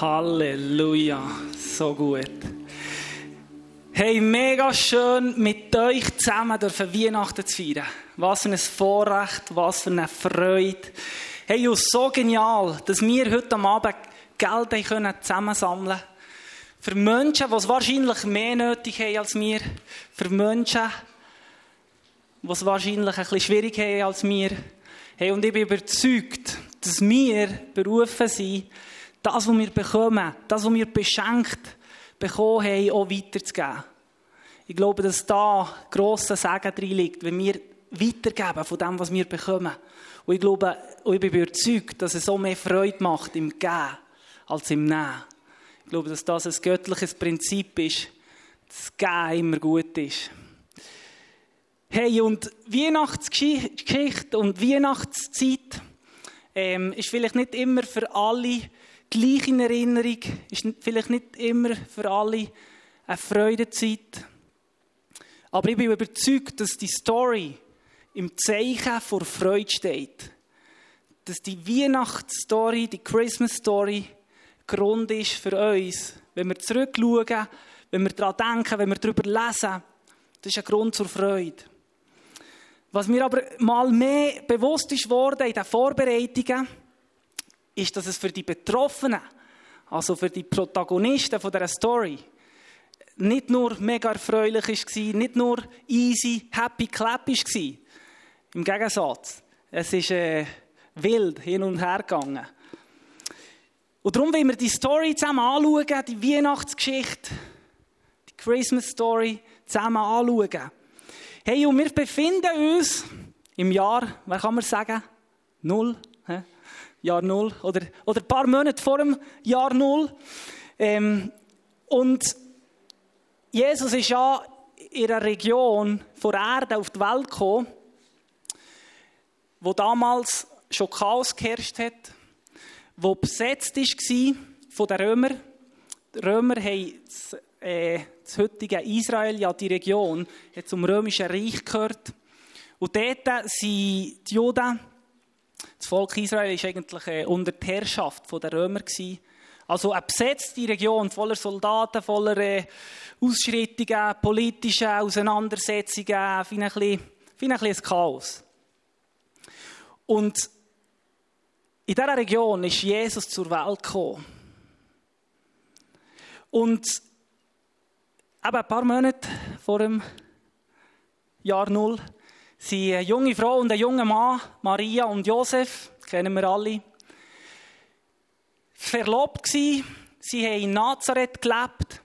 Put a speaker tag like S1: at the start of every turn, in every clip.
S1: Halleluja, so gut. Hey, mega schön mit euch zusammen dürfen Weihnachten zu feiern. Was für ein Vorrecht, was für eine Freude. Hey, und so genial, dass wir heute am Abend Geld können zusammensammeln können. Für Menschen, die es wahrscheinlich mehr nötig haben als wir. Für Menschen, die es wahrscheinlich ein bisschen schwierig haben als wir. Hey, und ich bin überzeugt, dass wir berufen sind, das, was wir bekommen, das, was wir beschenkt bekommen haben, auch weiterzugeben. Ich glaube, dass da grosser Segen drin liegt, wenn wir weitergeben von dem, was wir bekommen. Und ich glaube, und ich bin überzeugt, dass es so mehr Freude macht im Geben als im Nehmen. Ich glaube, dass das ein göttliches Prinzip ist, dass Geben immer gut ist. Hey, und Weihnachtsgeschichte und Weihnachtszeit ähm, ist vielleicht nicht immer für alle gleich in Erinnerung, ist vielleicht nicht immer für alle eine Freudezeit. Aber ich bin überzeugt, dass die Story im Zeichen vor Freude steht. Dass die Weihnachtsstory, die Christmas Story, Grund ist für uns. Wenn wir zurückschauen, wenn wir daran denken, wenn wir darüber lesen, das ist ein Grund zur Freude. Was mir aber mal mehr bewusst ist worden in den Vorbereitungen, ist, dass es für die Betroffenen, also für die Protagonisten von dieser Story, nicht nur mega erfreulich war, nicht nur easy, happy, clap war. Im Gegensatz. Es ist äh, wild hin und her gegangen. Und darum wollen wir die Story zusammen anschauen, die Weihnachtsgeschichte, die Christmas Story zusammen anschauen. Hey, und wir befinden uns im Jahr, wer kann man sagen? Null. Jahr Null oder, oder ein paar Monate vor dem Jahr Null. Ähm, und Jesus ist ja in einer Region von Erde auf die Welt gekommen, wo damals schon Chaos geherrscht hat, wo besetzt war von den Römern. Die Römer haben das, äh, das heutige Israel, ja die Region, zum römischen Reich gehört. Und dort sind die Juden das Volk Israel war eigentlich äh, unter der Herrschaft der Römer. Also eine besetzte Region voller Soldaten, voller äh, Ausschreitungen, politische Auseinandersetzungen, wie ein bisschen, wie ein, bisschen Chaos. Und in dieser Region ist Jesus zur Welt gekommen. Und eben ein paar Monate vor dem Jahr Null Sie eine junge Frau und ein junger Mann, Maria und Josef, kennen wir alle, verlobt gsi. Sie haben in Nazareth gelebt,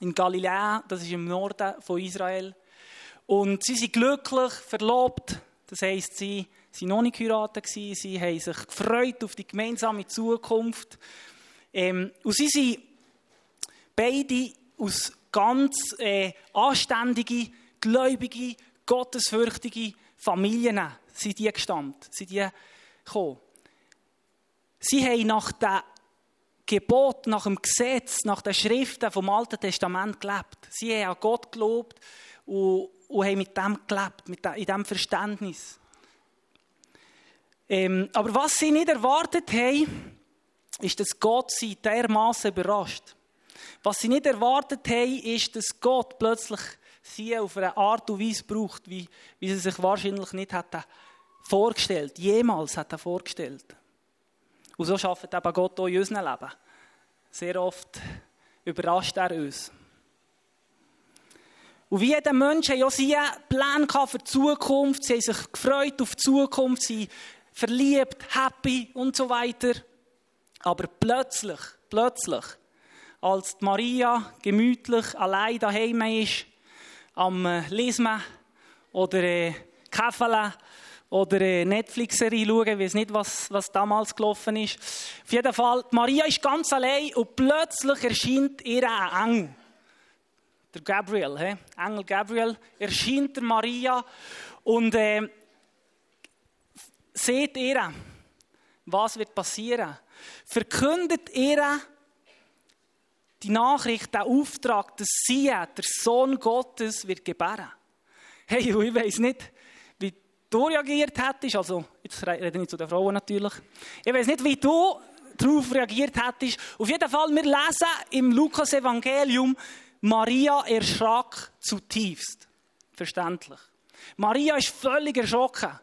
S1: in Galiläa, das ist im Norden von Israel. Und sie sind glücklich verlobt, das heisst, sie sind noch nicht geheiratet gewesen, sie haben sich gefreut auf die gemeinsame Zukunft. Ähm, und sie sind beide aus ganz äh, anständige, gläubige, gottesfürchtige Familien sind die gestammt, sind die gekommen. Sie haben nach dem Gebot, nach dem Gesetz, nach den Schriften vom Alten Testament gelebt. Sie haben an Gott gelobt und, und haben mit dem gelebt, mit dem, in diesem Verständnis. Ähm, aber was sie nicht erwartet haben, ist, dass Gott sie dermaßen überrascht. Was sie nicht erwartet haben, ist, dass Gott plötzlich sie auf eine Art und Weise braucht, wie, wie sie sich wahrscheinlich nicht hätte vorgestellt, jemals hätte vorgestellt. Und so schafft eben Gott auch in unserem Leben. Sehr oft überrascht er uns. Und wie jeder Mensch haben auch sie Pläne für die Zukunft, sie haben sich gefreut auf die Zukunft, sie verliebt, happy und so weiter. Aber plötzlich, plötzlich, als Maria gemütlich allein daheim ist, am äh, Lesen oder äh, Käfeln oder äh, Netflix-Serie schauen. Ich weiß nicht, was, was damals gelaufen ist. Auf jeden Fall, Maria ist ganz allein und plötzlich erscheint ihr ein Engel. Der Gabriel, he? Engel Gabriel, erscheint der Maria und äh, seht ihr, was wird passieren. Verkündet ihr die Nachricht, der Auftrag, dass sie, der Sohn Gottes, wird gebären. Hey, ich weiß nicht, wie du reagiert hättest. Also, jetzt rede ich zu den Frauen natürlich. Ich weiß nicht, wie du darauf reagiert hättest. Auf jeden Fall, wir lesen im Lukas-Evangelium, Maria erschrak zutiefst. Verständlich. Maria ist völlig erschrocken.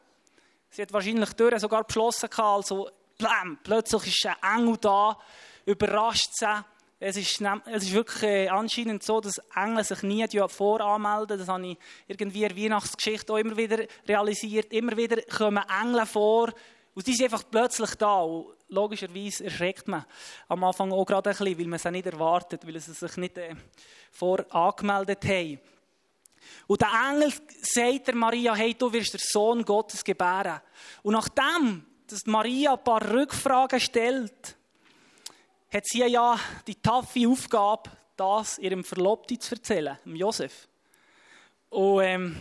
S1: Sie hat wahrscheinlich die Türen sogar beschlossen also blam, plötzlich ist ein Engel da, überrascht sie. Es ist, es ist wirklich äh, anscheinend so, dass Engel sich nie voranmelden. Das habe ich irgendwie in der Weihnachtsgeschichte auch immer wieder realisiert. Immer wieder kommen Engel vor und die sind einfach plötzlich da. Und logischerweise erschreckt man am Anfang auch gerade ein bisschen, weil man es nicht erwartet, weil sie sich nicht äh, vor haben. Und der Engel sagt der Maria, hey, du wirst der Sohn Gottes gebären. Und nachdem, dass Maria ein paar Rückfragen stellt, hat sie ja die taffe Aufgabe, das ihrem Verlobten zu erzählen, dem Josef. Und ähm,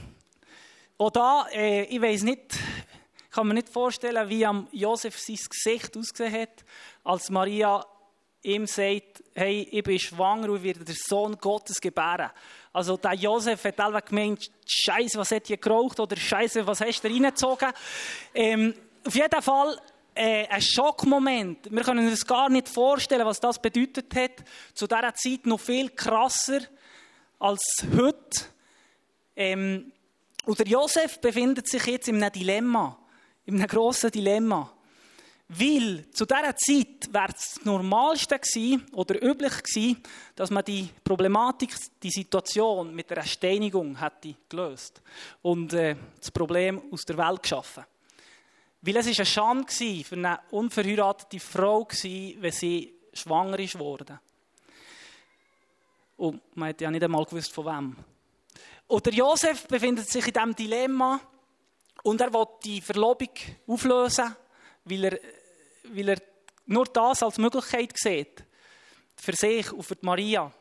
S1: auch da, äh, ich weiß nicht, kann mir nicht vorstellen, wie am Josef sein Gesicht ausgesehen hat, als Maria ihm sagt, hey, ich bin schwanger und werde der Sohn Gottes gebären. Also der Josef hat alle gemeint, Scheiße, was hat ihr geraucht oder Scheiße, was hast du reingezogen? Ähm, auf jeden Fall äh, ein Schockmoment. Wir können uns gar nicht vorstellen, was das bedeutet hat. Zu dieser Zeit noch viel krasser als heute. Ähm, und Josef befindet sich jetzt in einem Dilemma, in einem grossen Dilemma. Weil zu dieser Zeit wäre es das Normalste gewesen, oder üblich gewesen, dass man die Problematik, die Situation mit der Steinigung hätte gelöst und äh, das Problem aus der Welt geschaffen. Weil es war eine Schande für eine unverheiratete Frau, wenn sie schwanger worden. Und man hat ja nicht einmal gewusst, von wem. Und der Josef befindet sich in diesem Dilemma und er will die Verlobung auflösen, weil er weil er nur das als Möglichkeit sieht. Für sich und für Maria.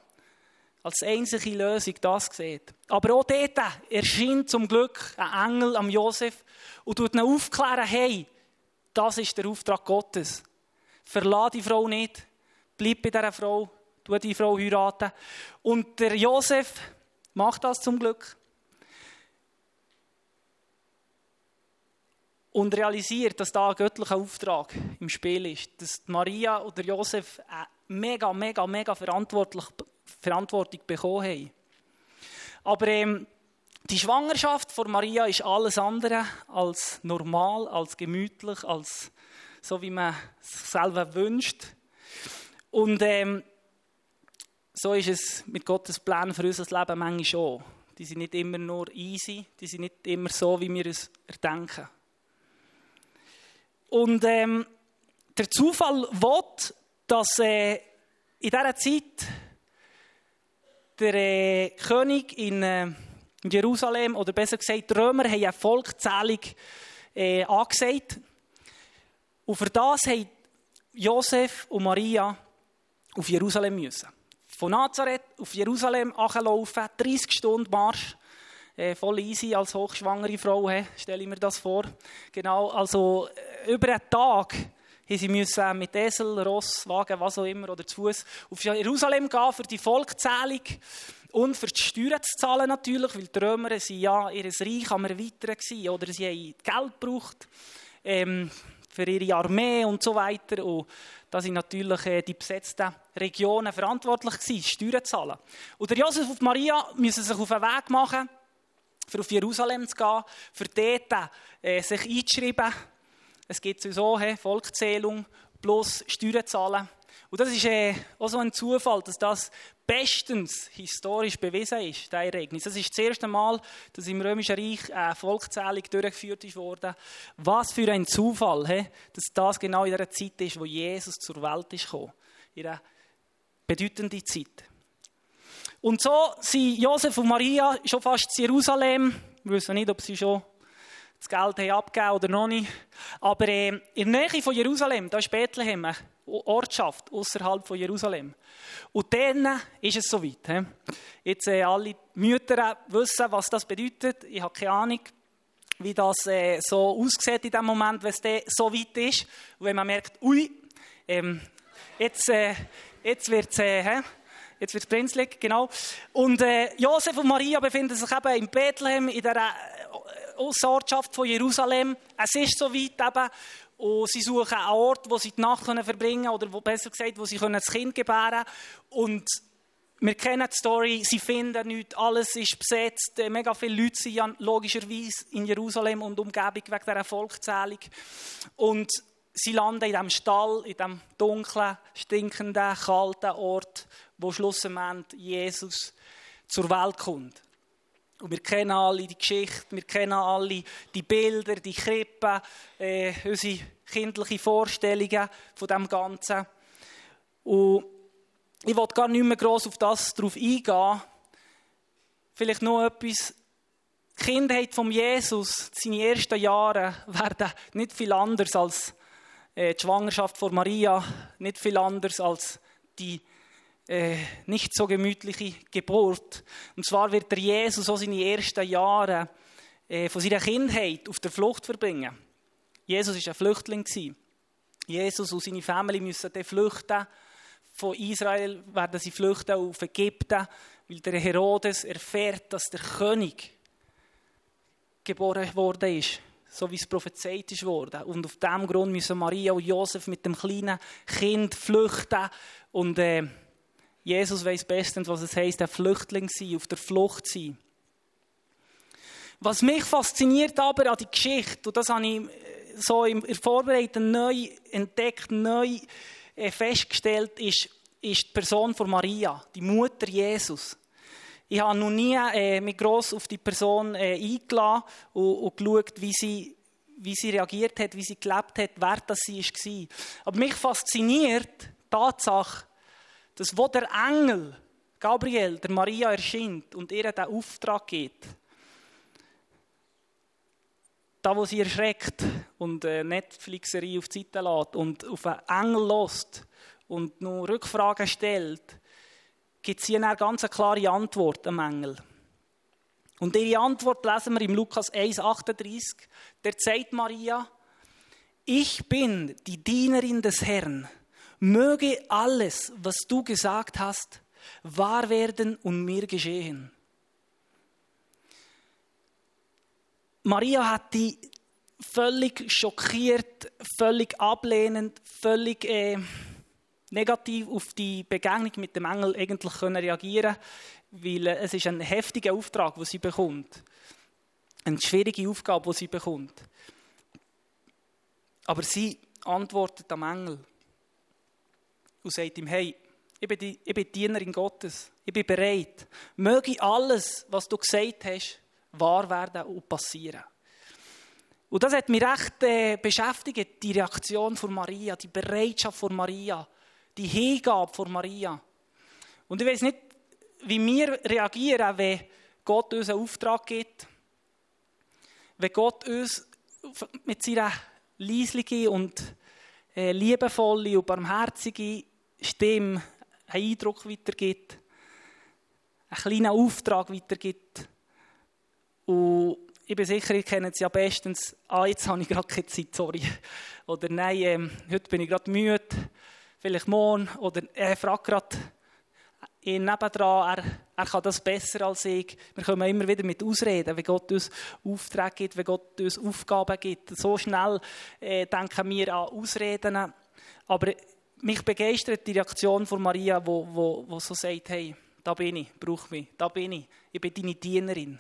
S1: Als einzige Lösung das sieht. Aber auch dort erscheint zum Glück ein Engel am Josef und tut ihn aufklären, hey, das ist der Auftrag Gottes. Verlass die Frau nicht. Bleib bei dieser Frau. Tu die Frau heiraten. Und der Josef macht das zum Glück. und realisiert, dass da ein göttlicher Auftrag im Spiel ist. Dass Maria oder Josef mega, mega, mega verantwortlich, Verantwortung bekommen haben. Aber ähm, die Schwangerschaft von Maria ist alles andere als normal, als gemütlich, als so, wie man es selber wünscht. Und ähm, so ist es mit Gottes Plan für unser Leben manchmal schon. Die sind nicht immer nur easy, die sind nicht immer so, wie wir es erdenken. Und ähm, der Zufall will, dass äh, in dieser Zeit der äh, König in, äh, Jerusalem, oder besser gesagt, die Römer, haben eine Volkszählung äh, angesagt. Und für das haben Josef und Maria auf Jerusalem müssen. Von Nazareth auf Jerusalem laufen, 30 Stunden Marsch äh, voll easy als hochschwangere Frau, stelle ich mir das vor. Genau, also äh, über einen Tag sie müssen mit Esel, Ross, Wagen, was auch immer, oder zu Fuß auf Jerusalem gehen für die Volkszählung und für die Steuern zu zahlen natürlich, weil die Römer sind ja ihr Reich am Erweitern gewesen, oder sie haben Geld gebraucht ähm, für ihre Armee und so weiter. Und da sind natürlich äh, die besetzten Regionen verantwortlich gewesen, Steuern zu zahlen. Und Josef und Maria müssen sich auf den Weg machen, für auf Jerusalem zu gehen, für dort äh, sich einzuschreiben. Es gibt sowieso hey, Volkszählung plus Steuern zahlen. Und das ist äh, auch so ein Zufall, dass das bestens historisch bewiesen ist, das Ereignis. Das ist das erste Mal, dass im Römischen Reich eine Volkszählung durchgeführt wurde. Was für ein Zufall, hey, dass das genau in der Zeit ist, wo Jesus zur Welt ist gekommen. In einer bedeutenden Zeit. Und so sind Josef und Maria schon fast in Jerusalem. Wir wissen nicht, ob sie schon das Geld haben abgegeben oder noch nicht. Aber äh, in der Nähe von Jerusalem, da ist Bethlehem, eine Ortschaft außerhalb von Jerusalem. Und dann ist es soweit. He? Jetzt äh, alle Mütter wissen, was das bedeutet. Ich habe keine Ahnung, wie das äh, so aussieht in dem Moment, wenn es so weit ist. Und wenn man merkt, ui, ähm, jetzt, äh, jetzt wird es... Äh, Jetzt wird es genau. Und äh, Josef und Maria befinden sich eben in Bethlehem, in der Ortschaft von Jerusalem. Es ist so weit eben. Und sie suchen einen Ort, wo sie die Nacht verbringen können, oder wo, besser gesagt, wo sie das Kind gebären können. Und wir kennen die Story, sie finden nichts, alles ist besetzt, äh, mega viele Leute sind ja logischerweise in Jerusalem und Umgebung wegen dieser Volkszählung. Und sie landen in diesem Stall, in diesem dunklen, stinkenden, kalten Ort, wo schlussendlich Jesus zur Welt kommt. Und wir kennen alle die Geschichte, wir kennen alle die Bilder, die Krippen, äh, unsere kindlichen Vorstellungen von dem Ganzen. Und ich will gar nicht mehr gross auf das drauf eingehen. Vielleicht noch etwas. Die Kindheit von Jesus, seine ersten Jahre, werden nicht viel anders als äh, die Schwangerschaft von Maria, nicht viel anders als die äh, nicht so gemütliche Geburt. Und zwar wird der Jesus so seine ersten Jahre äh, von seiner Kindheit auf der Flucht verbringen. Jesus war ein Flüchtling. Jesus und seine Familie müssen dann flüchten von Israel werden sie flüchten auf Ägypten, weil der Herodes erfährt, dass der König geboren worden ist, so wie es prophezeit ist worden. Und auf diesem Grund müssen Maria und Josef mit dem kleinen Kind flüchten. Und äh, Jesus weiß bestens, was es heißt, ein Flüchtling sein, auf der Flucht sein. Was mich fasziniert aber an die Geschichte, und das habe ich äh, so im Vorbereiten neu entdeckt, neu äh, festgestellt ist, ist die Person von Maria, die Mutter Jesus. Ich habe noch nie äh, mich gross auf die Person äh, eingeladen und, und geschaut, wie sie, wie sie reagiert hat, wie sie gelebt hat, wer das sie war. Aber mich fasziniert die Tatsache, dass wo der Engel Gabriel der Maria erscheint und ihr den Auftrag gibt, da wo sie erschreckt und Netflixerie auf die Seite lässt und auf einen Engel lässt und noch Rückfragen stellt, gibt sie eine ganz klare Antwort am Engel. Und ihre Antwort lesen wir im Lukas 1,38. Der sagt Maria, ich bin die Dienerin des Herrn. Möge alles, was du gesagt hast, wahr werden und mir geschehen. Maria hat die völlig schockiert, völlig ablehnend, völlig äh, negativ auf die Begegnung mit dem Engel eigentlich können reagieren weil äh, es ist ein heftiger Auftrag, den sie bekommt. Eine schwierige Aufgabe, die sie bekommt. Aber sie antwortet am Engel und sagt ihm, hey, ich bin, die, ich bin Dienerin Gottes, ich bin bereit. Möge alles, was du gesagt hast, wahr werden und passieren. Und das hat mich recht äh, beschäftigt, die Reaktion von Maria, die Bereitschaft von Maria, die Hingabe von Maria. Und ich weiß nicht, wie wir reagieren, wenn Gott uns einen Auftrag gibt, wenn Gott uns mit seiner leislichen und äh, liebevollen und barmherzigen Stimme einen Eindruck weitergibt, einen kleinen Auftrag weitergibt und ich bin sicher, ihr kennt es ja bestens, ah, jetzt habe ich gerade keine Zeit, sorry. Oder nein, ähm, heute bin ich gerade müde, vielleicht morgen. Oder er fragt gerade ihn nebendran, er, er kann das besser als ich. Wir kommen immer wieder mit Ausreden, wenn Gott uns Aufträge gibt, wenn Gott uns Aufgaben gibt. So schnell äh, denken wir an Ausreden. Aber mich begeistert die Reaktion von Maria, wo, wo, wo so sagt, hey, da bin ich, brauch mich, da bin ich, ich bin deine Dienerin.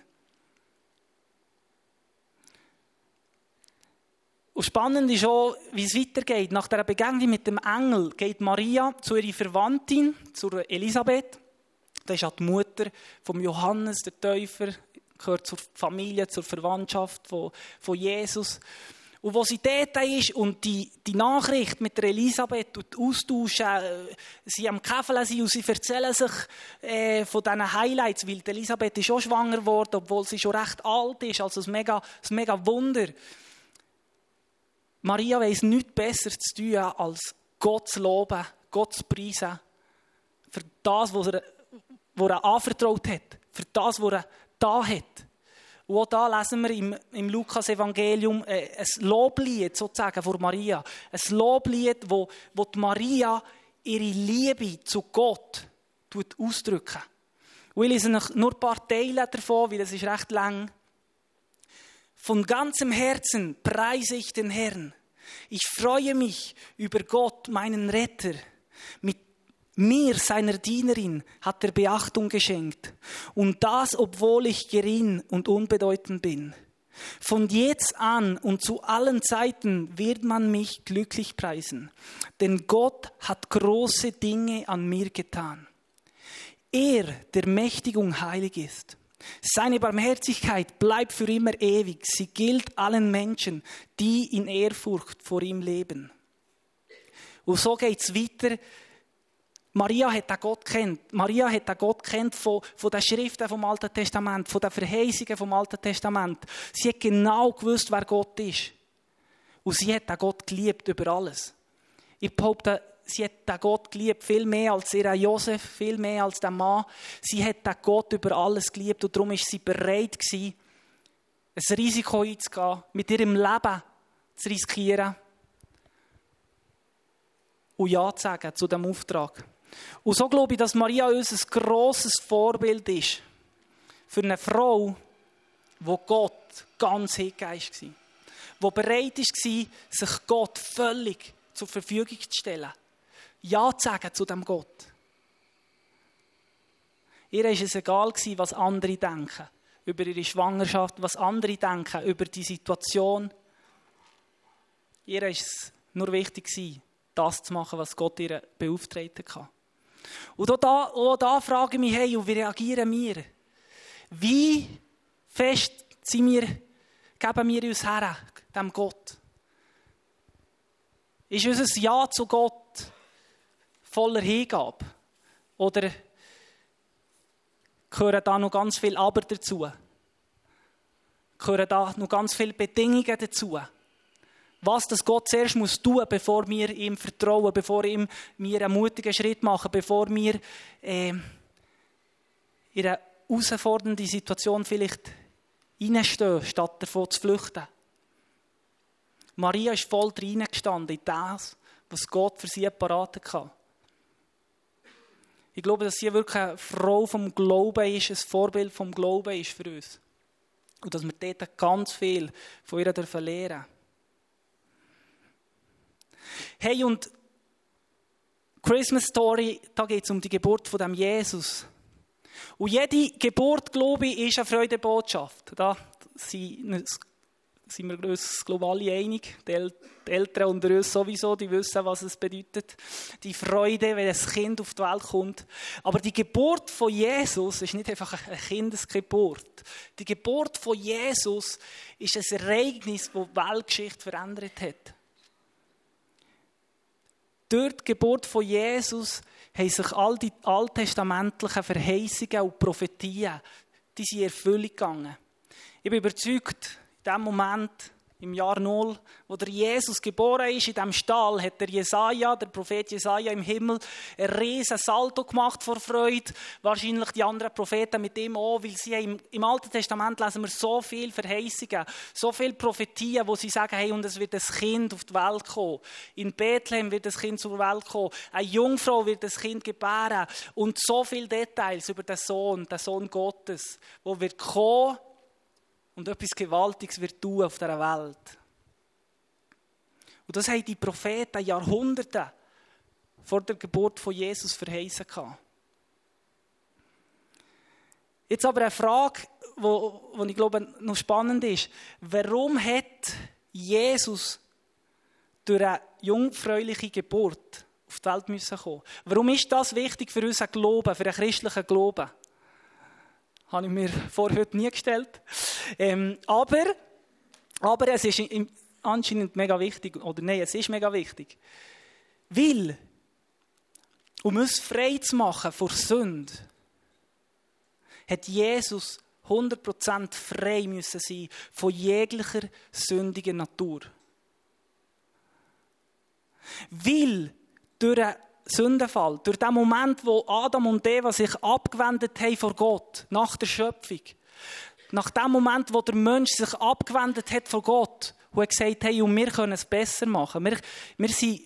S1: Und spannend ist auch, wie es weitergeht. Nach der Begegnung mit dem Engel geht Maria zu ihrer Verwandtin, zur Elisabeth. Das ist auch die Mutter von Johannes, der Täufer, gehört zur Familie, zur Verwandtschaft von, von Jesus. Und wo sie dort ist und die, die Nachricht mit der Elisabeth und austauschen, äh, sie am Käfeln sind und sie erzählen sich äh, von diesen Highlights, weil die Elisabeth ist auch schwanger geworden, obwohl sie schon recht alt ist, also ein mega, ein mega Wunder. Maria weiß nichts besser zu tun, als Gott zu loben, Gott zu preisen. Für das, was er, was er anvertraut hat. Für das, was er da hat. Und auch da lesen wir im, im Lukas-Evangelium äh, ein Loblied sozusagen vor Maria. Ein Loblied, wo, wo die Maria ihre Liebe zu Gott ausdrücken. Und ich lese nur ein paar Teile davon, weil es ist recht lang. Von ganzem Herzen preise ich den Herrn. Ich freue mich über Gott, meinen Retter. Mit mir, seiner Dienerin, hat er Beachtung geschenkt. Und das, obwohl ich gering und unbedeutend bin. Von jetzt an und zu allen Zeiten wird man mich glücklich preisen, denn Gott hat große Dinge an mir getan. Er, der mächtig und heilig ist. Seine Barmherzigkeit bleibt für immer ewig. Sie gilt allen Menschen, die in Ehrfurcht vor ihm leben. Und so geht es weiter. Maria hat den Gott kennt. Maria hat den Gott kennt von, von den Schriften vom Alten Testament, von den Verheißungen vom Alten Testament. Sie hat genau gewusst, wer Gott ist. Und sie hat den Gott geliebt über alles. Ich behaupte, sie hat den Gott geliebt, viel mehr als ihr Josef, viel mehr als der Mann. Sie hat den Gott über alles geliebt und darum ist sie bereit gewesen, ein Risiko einzugehen, mit ihrem Leben zu riskieren und Ja zu sagen zu dem Auftrag. Und so glaube ich, dass Maria uns ein grosses Vorbild ist für eine Frau, wo Gott ganz hingeist war. Die bereit war, sich Gott völlig zur Verfügung zu stellen. Ja zu sagen zu dem Gott. Ihr war es egal, was andere denken über ihre Schwangerschaft, was andere denken über die Situation. Ihr war es nur wichtig, das zu machen, was Gott ihr beauftragt hat. Und auch da, auch da frage ich mich, hey, und wie reagieren wir? Wie fest sind wir, geben wir uns her, dem Gott? Ist unser Ja zu Gott voller Hingabe? Oder gehören da noch ganz viel Aber dazu? Gehören da noch ganz viele Bedingungen dazu? Was das Gott zuerst muss tun, bevor wir ihm vertrauen, bevor ihm wir einen mutigen Schritt machen, bevor wir äh, in eine herausfordernde Situation vielleicht reinstehen, statt davon zu flüchten. Maria ist voll reingestanden in das, was Gott für sie parat hatte. Ich glaube, dass sie wirklich eine Frau vom Glauben ist, ein Vorbild vom Glauben ist für uns. Und dass wir dort ganz viel von ihr lernen dürfen. Hey, und Christmas Story, da geht es um die Geburt von dem Jesus. Und jede Geburt, glaube ich, ist eine Freudebotschaft. Da sind sind wir uns, glaube ich, alle einig. Die Eltern unter uns sowieso, die wissen, was es bedeutet. Die Freude, wenn ein Kind auf die Welt kommt. Aber die Geburt von Jesus ist nicht einfach eine Kindesgeburt. Die Geburt von Jesus ist ein Ereignis, das die Weltgeschichte verändert hat. Durch die Geburt von Jesus haben sich all die alttestamentlichen Verheißungen und Prophetien, die sind in Erfüllung gegangen. Ich bin überzeugt, in dem Moment, im Jahr Null, wo der Jesus geboren ist, in dem Stall, hat der Jesaja, der Prophet Jesaja im Himmel, ein riesen Salto gemacht vor Freude. Wahrscheinlich die anderen Propheten mit ihm auch, weil sie im, im Alten Testament lesen wir so viel Verheißungen, so viele Prophetien, wo sie sagen, hey, und es wird ein Kind auf die Welt kommen. In Bethlehem wird das Kind zur Welt kommen. Eine Jungfrau wird das Kind gebären. Und so viele Details über den Sohn, den Sohn Gottes, wo wird kommen und etwas Gewaltiges wird tun auf dieser Welt. Und das haben die Propheten Jahrhunderte vor der Geburt von Jesus verheißen Jetzt aber eine Frage, wo ich glaube noch spannend ist. Warum hat Jesus durch eine jungfräuliche Geburt auf die Welt müssen kommen? Warum ist das wichtig für unseren Glauben, für den christlichen Glauben? Habe ich mir vor heute nie gestellt. Ähm, aber, aber es ist anscheinend mega wichtig, oder nein, es ist mega wichtig. Weil, um uns frei zu machen vor Sünde, hat Jesus 100% frei müssen sein von jeglicher sündiger Natur. Weil durch Sündenfall, durch den Moment, wo Adam und Eva sich abgewendet haben vor Gott, nach der Schöpfung, nach dem Moment, wo der Mensch sich abgewendet hat von Gott und hat gesagt, hey, wir können es besser machen, wir, wir sind,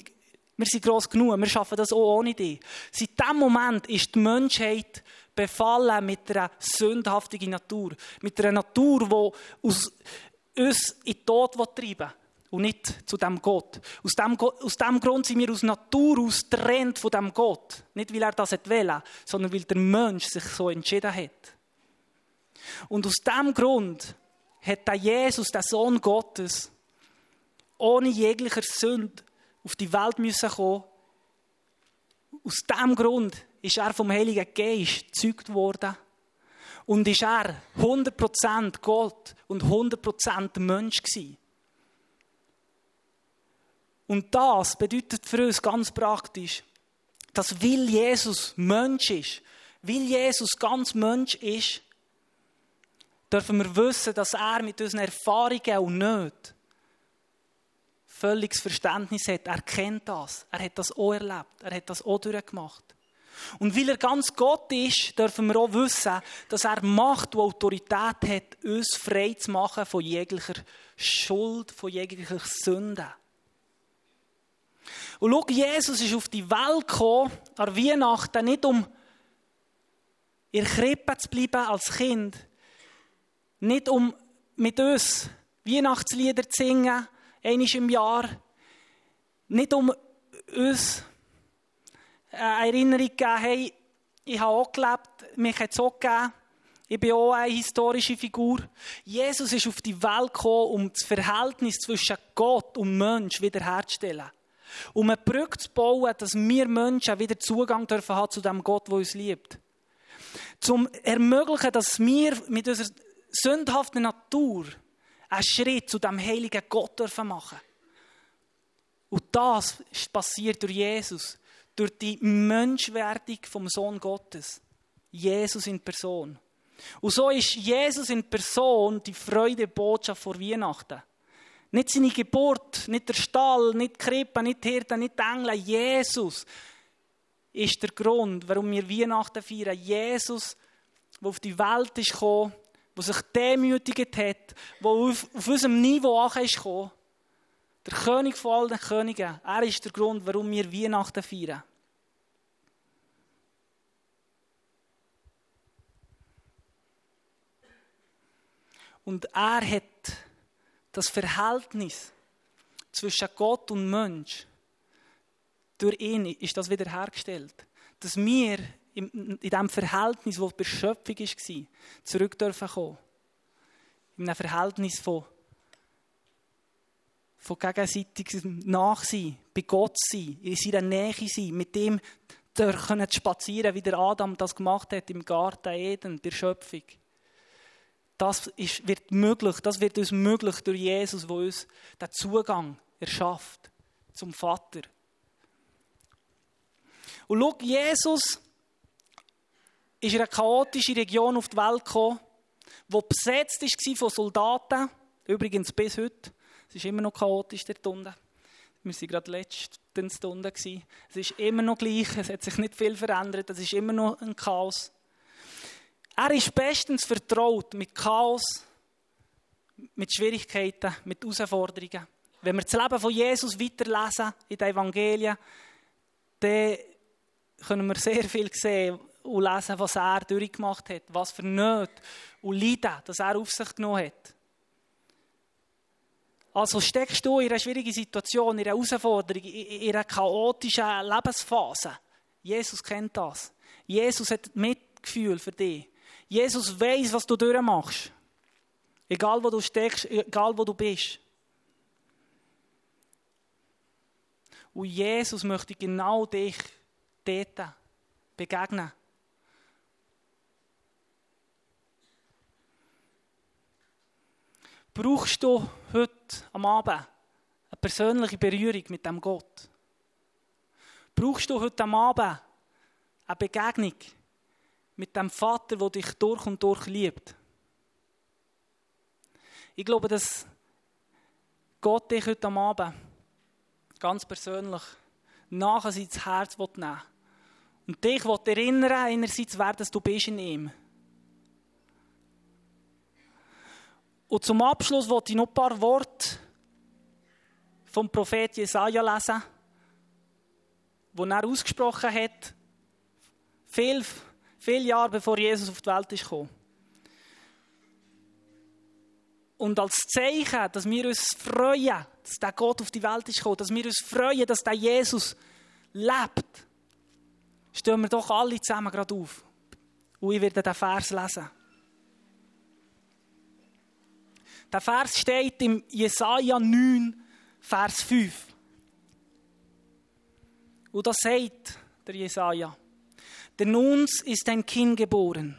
S1: wir sind gross genug, wir schaffen das auch ohne dich. Seit dem Moment ist die Menschheit befallen mit einer sündhaftigen Natur, mit einer Natur, die uns in den Tod treiben will und nicht zu dem Gott. Aus dem, aus dem Grund sind wir aus Natur aus trennt von dem Gott. Nicht, weil er das will, sondern weil der Mensch sich so entschieden hat. Und aus dem Grund hat der Jesus, der Sohn Gottes, ohne jeglicher Sünde auf die Welt müssen kommen. Aus dem Grund ist er vom Heiligen Geist gezeugt worden. Und ist er 100% Gott und 100% Mensch gewesen. Und das bedeutet für uns ganz praktisch, dass weil Jesus Mensch ist, weil Jesus ganz Mensch ist, dürfen wir wissen, dass er mit unseren Erfahrungen und nicht völliges Verständnis hat. Er kennt das. Er hat das auch erlebt. Er hat das auch durchgemacht. Und weil er ganz Gott ist, dürfen wir auch wissen, dass er Macht und Autorität hat, uns frei zu machen von jeglicher Schuld, von jeglicher Sünde. Und schau, Jesus ist auf die Welt gekommen, an Weihnachten, nicht um in Krippe zu bleiben als Kind, nicht um mit uns Weihnachtslieder zu singen, einmal im Jahr, nicht um uns eine Erinnerung zu geben, hey, ich habe auch gelebt, mich hat es auch gegeben, ich bin auch eine historische Figur. Jesus ist auf die Welt gekommen, um das Verhältnis zwischen Gott und Mensch wiederherzustellen. Um eine Brücke zu bauen, dass wir Menschen wieder Zugang dürfen haben zu dem Gott, der uns liebt. Zum ermöglichen, dass wir mit unserer sündhaften Natur einen Schritt zu dem heiligen Gott dürfen machen. Und das passiert durch Jesus, durch die Menschwerdung vom Sohn Gottes. Jesus in Person. Und so ist Jesus in Person die Freude Botschaft vor Weihnachten. Nicht seine Geburt, nicht der Stall, nicht die Krippe, nicht die Hirten, nicht die Engel. Jesus ist der Grund, warum wir Weihnachten feiern. Jesus, der auf die Welt ist gekommen, der sich demütigt hat, der auf, auf unserem Niveau ist gekommen. Der König von allen Königen. Er ist der Grund, warum wir Weihnachten feiern. Und er hat das Verhältnis zwischen Gott und Mensch, durch ihn ist das wiederhergestellt. Dass wir in, dem Verhältnis, das die Schöpfung war, zurück dürfen kommen. In einem Verhältnis von, von gegenseitigem Nachsein, bei Gott sein, in seiner Nähe sein, mit dem können spazieren, wie der Adam das gemacht hat im Garten Eden, der Schöpfung. Das ist, wird möglich, das wird uns möglich durch Jesus, der uns den Zugang erschafft zum Vater. Und schau, Jesus ist in eine chaotische Region auf die Welt gekommen, die besetzt war von Soldaten. Übrigens bis heute. Es ist immer noch chaotisch dort unten. Wir waren gerade letztens dort unten. Es ist immer noch gleich, es hat sich nicht viel verändert, es ist immer noch ein Chaos. Er ist bestens vertraut mit Chaos, mit Schwierigkeiten, mit Herausforderungen. Wenn wir das Leben von Jesus weiterlesen in den Evangelien, dann können wir sehr viel sehen und lesen, was er durchgemacht hat, was für Nöte und Leiden, das er auf sich genommen hat. Also steckst du in einer schwierigen Situation, in einer Herausforderung, in einer chaotischen Lebensphase. Jesus kennt das. Jesus hat Mitgefühl für dich. Jesus weiß, was du durchmachst. Egal wo du steckst, egal wo du bist. Und Jesus möchte genau dich dort begegnen. Brauchst du heute am Abend eine persönliche Berührung mit dem Gott? Brauchst du heute am Abend eine Begegnung mit dem Vater, der dich durch und durch liebt? Ich glaube, dass Gott dich heute am Abend ganz persönlich nachher ins Herz nehmen will. Und dich will erinnern, einerseits, wer du bist in ihm. Und zum Abschluss wollte ich noch ein paar Worte vom Prophet Jesaja lesen, wo er ausgesprochen hat, viel, viele Jahre bevor Jesus auf die Welt ist gekommen. Und als Zeichen, dass wir uns freuen, dass der Gott auf die Welt ist gekommen, dass wir uns freuen, dass der Jesus lebt, stehen wir doch alle zusammen gerade auf. Und ich werde den Vers lesen. Der Vers steht im Jesaja 9, Vers 5. Und da sagt der Jesaja, denn uns ist ein Kind geboren,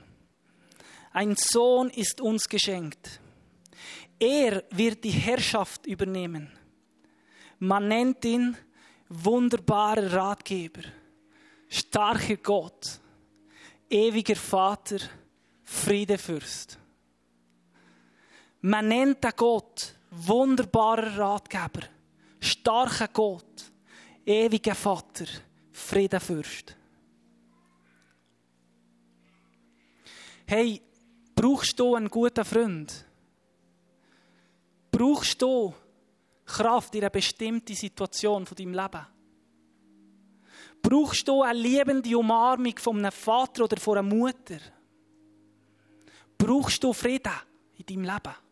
S1: ein Sohn ist uns geschenkt. Er wird die Herrschaft übernehmen. Man nennt ihn wunderbarer Ratgeber, starker Gott, ewiger Vater, Friedefürst. Man nennt den Gott wunderbarer Ratgeber, starker Gott, ewiger Vater, Friedenfürst. Hey, brauchst du einen guten Freund? Brauchst du Kraft in einer bestimmten Situation von deinem Leben? Brauchst du eine liebende Umarmung von einem Vater oder von einer Mutter? Brauchst du Frieden in deinem Leben?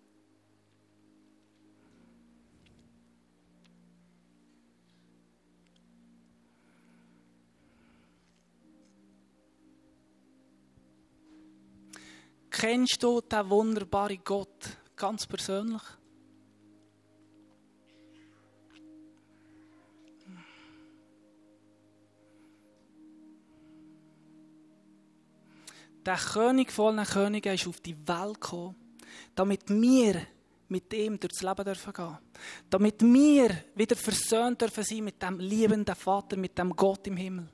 S1: Kennst du den wunderbaren Gott ganz persönlich? Der König von allen Königen ist auf die Welt gekommen, damit wir mit ihm durchs Leben dürfen gehen. Damit wir wieder versöhnt dürfen sein mit dem liebenden Vater, mit dem Gott im Himmel.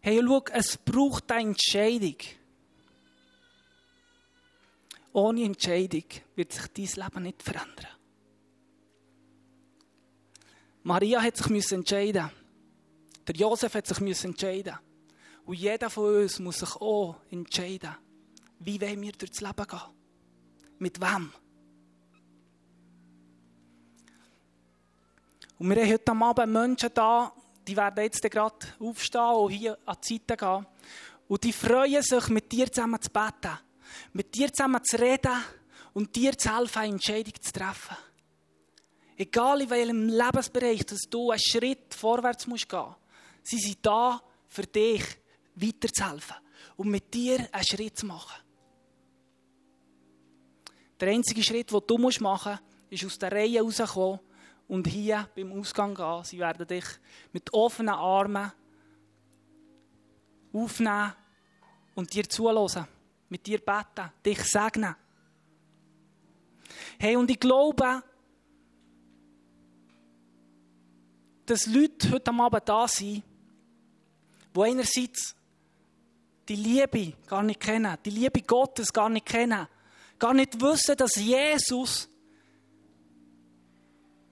S1: Hey, schau, es braucht eine Entscheidung. Ohne Entscheidung wird sich dein Leben nicht verändern. Maria hat sich entscheiden. Der Josef hat sich entscheiden. Und jeder von uns muss sich auch entscheiden, wie wollen wir durchs Leben gehen? Mit wem? Und wir haben heute Abend Menschen da, die werden jetzt gerade aufstehen und hier an die Seite gehen. Und die freuen sich, mit dir zusammen zu beten, mit dir zusammen zu reden und dir zu helfen, eine Entscheidung zu treffen. Egal in welchem Lebensbereich dass du einen Schritt vorwärts musst gehen sie sind da für dich weiterzuhelfen und mit dir einen Schritt zu machen. Der einzige Schritt, den du machen musst, ist aus der Reihe rauskommen und hier beim Ausgang gehen. Sie werden dich mit offenen Armen aufnehmen und dir zulassen, mit dir beten, dich segnen. Hey, und ich glaube, dass Leute heute Abend da sind, die einerseits die Liebe gar nicht kennen, die Liebe Gottes gar nicht kennen, gar nicht wissen, dass Jesus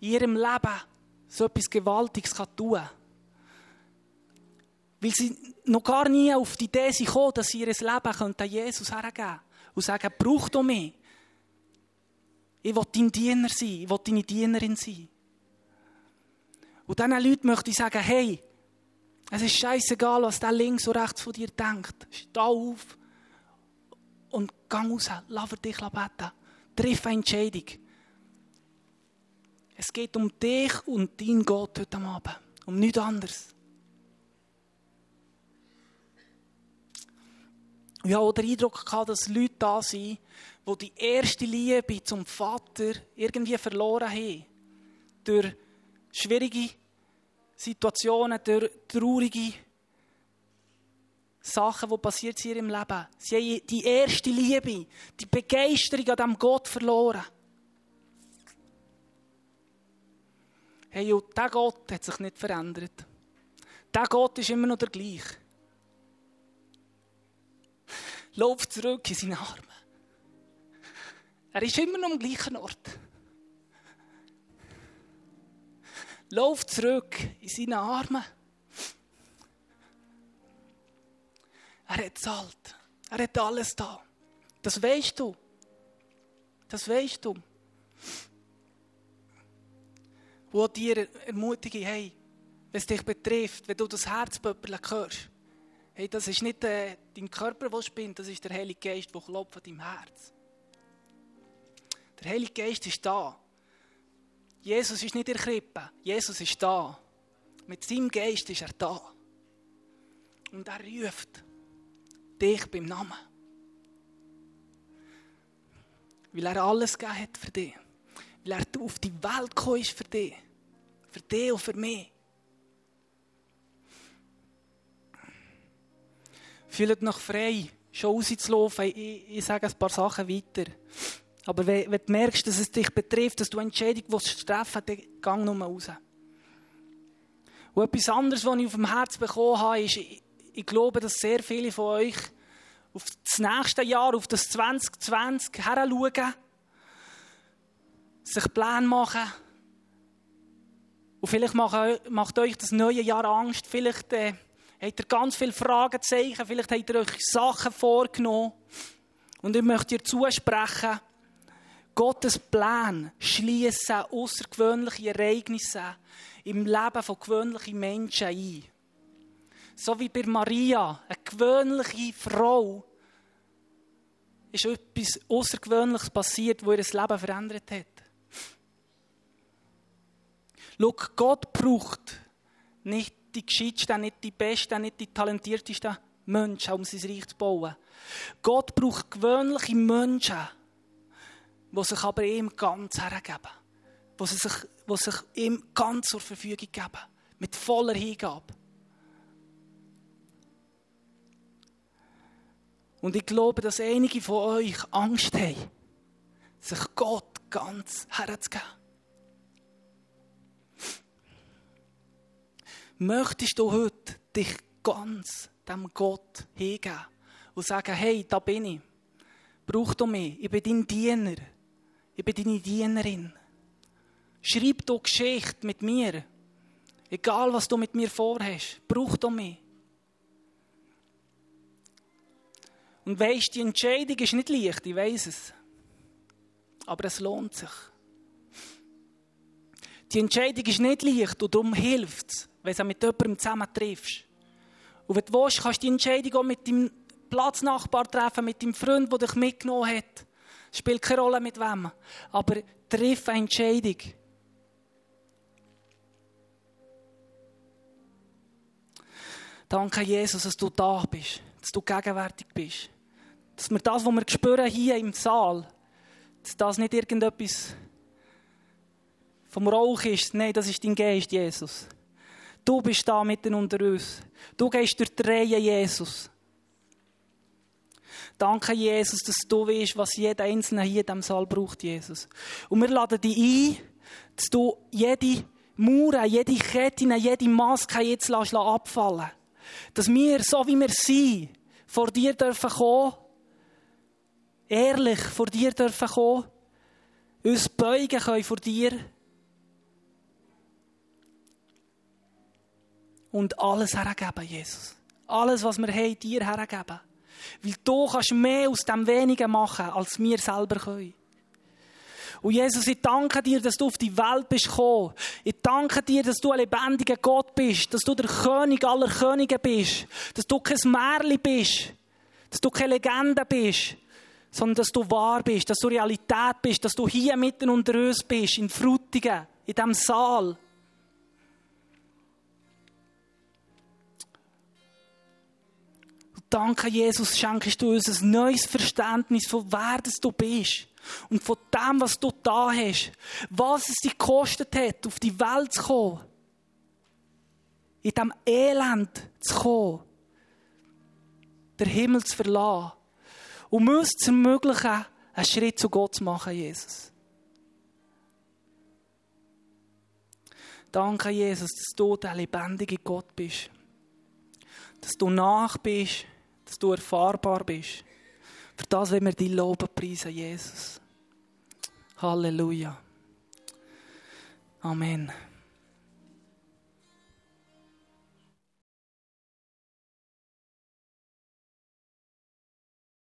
S1: in ihrem Leben so etwas Gewaltiges tun kann. Weil sie noch gar nie auf die Idee sind gekommen, dass sie ihr Leben an Jesus hergeben können und sagen, brauch doch mich. Ich will dein Diener sein, ich will deine Dienerin sein. Und diesen Leuten möchte ich sagen, hey, es ist scheißegal, was der links und rechts von dir denkt. Steh auf und geh raus. Lass dich beten. Triff eine Entscheidung. Es geht um dich und dein Gott heute Abend. Um nichts anderes. Ich hatte auch den Eindruck, dass Leute da sind, die die erste Liebe zum Vater irgendwie verloren haben. Durch schwierige Situationen, durch traurige Sachen, die passiert sind in ihrem Leben. Sie haben die erste Liebe, die Begeisterung an diesem Gott verloren. Hey, und dieser Gott hat sich nicht verändert. Der Gott ist immer noch der gleiche. Lauf zurück in seine Arme. Er ist immer noch am gleichen Ort. Lauf zurück in seine Arme. Er hat zahlt. Er hat alles da. Das weißt du. Das weißt du. Wo dir ermutige, hey, wenn es dich betrifft, wenn du das Herzpöppeln hörst, hey, das ist nicht äh, dein Körper, der spinnt, das ist der Heilige Geist, der klopft an deinem Herz. Der Heilige Geist ist da. Jesus ist nicht in der Krippe. Jesus ist da. Mit seinem Geist ist er da. Und er ruft dich beim Namen. Weil er alles gegeben hat für dich. Weil er auf die Welt gekommen ist für dich. Für dich und für mich. Fühlt noch frei, schon rauszulaufen. Ich, ich sage ein paar Sachen weiter. Aber wenn, wenn, du merkst, dass es dich betrifft, dass du willst treffen willst, dann geh nur raus. Und etwas anderes, was ich auf dem Herz bekommen habe, ist, ich, ich glaube, dass sehr viele von euch auf das nächste Jahr, auf das 2020 heranschauen, sich Pläne machen. Und vielleicht macht euch das neue Jahr Angst. Vielleicht äh, habt ihr ganz viele Fragezeichen. Vielleicht habt ihr euch Sachen vorgenommen. Und ich möchte dir zusprechen, Gottes Plan schließen außergewöhnliche Ereignisse im Leben von gewöhnlichen Menschen ein. So wie bei Maria, eine gewöhnliche Frau, ist etwas Außergewöhnliches passiert, wo ihr das Leben verändert hat. Schau, Gott braucht nicht die gescheitsten, nicht die besten, nicht die talentiertesten Menschen, um sein Reich zu bauen. Gott braucht gewöhnliche Menschen, die sich aber ihm ganz hergeben. Die sich, die sich ihm ganz zur Verfügung geben. Mit voller Hingabe. Und ich glaube, dass einige von euch Angst haben, sich Gott ganz herzugeben. Möchtest du heute dich ganz dem Gott hingeben und sagen, hey, da bin ich. Brauch du mich. Ich bin dein Diener. Ich bin deine Dienerin. Schreib du Geschichte mit mir. Egal, was du mit mir vorhast. Brauch du mich. Und weisst, die Entscheidung ist nicht leicht, ich weiß es. Aber es lohnt sich. Die Entscheidung ist nicht leicht und darum hilft es, wenn du mit jemandem zusammen triffst. Und wenn du willst, kannst du die Entscheidung auch mit deinem Platznachbar treffen, mit deinem Freund, der dich mitgenommen hat. Spielt keine Rolle mit wem. Aber triff eine Entscheidung. Danke, Jesus, dass du da bist, dass du gegenwärtig bist. Dass wir das, was wir spüren hier im Saal, dass das nicht irgendetwas vom Rauch ist. Nein, das ist dein Geist, Jesus. Du bist da mitten unter uns. Du gehst durch die Reihe, Jesus. Danke, Jesus, dass du weißt, was jeder Einzelne hier in diesem Saal braucht, Jesus. Und wir laden dich ein, dass du jede Mauer, jede Kette, jede Maske jetzt abfallen lässt. Dass wir, so wie wir sind, vor dir dürfen kommen, ehrlich vor dir dürfen kommen, uns beugen können vor dir und alles hergeben, Jesus. Alles, was wir haben, dir hergeben. Weil du kannst mehr aus dem Wenigen machen, als wir selber können. Und Jesus, ich danke dir, dass du auf die Welt bist gekommen. Ich danke dir, dass du ein lebendiger Gott bist, dass du der König aller Könige bist, dass du kein Märchen bist, dass du keine Legende bist, sondern dass du wahr bist, dass du Realität bist, dass du hier mitten unter uns bist, in Frutigen, in diesem Saal. Danke, Jesus, schenkst du uns ein neues Verständnis von wer du bist. Und von dem, was du da hast. Was es dich gekostet hat, auf die Welt zu kommen. In diesem Elend zu kommen. Den Himmel zu verlassen. Um uns zu ermöglichen, einen Schritt zu Gott zu machen, Jesus. Danke, Jesus, dass du der lebendige Gott bist. Dass du nach bist dass du erfahrbar bist. Für das wenn wir dich loben, preisen, Jesus. Halleluja. Amen.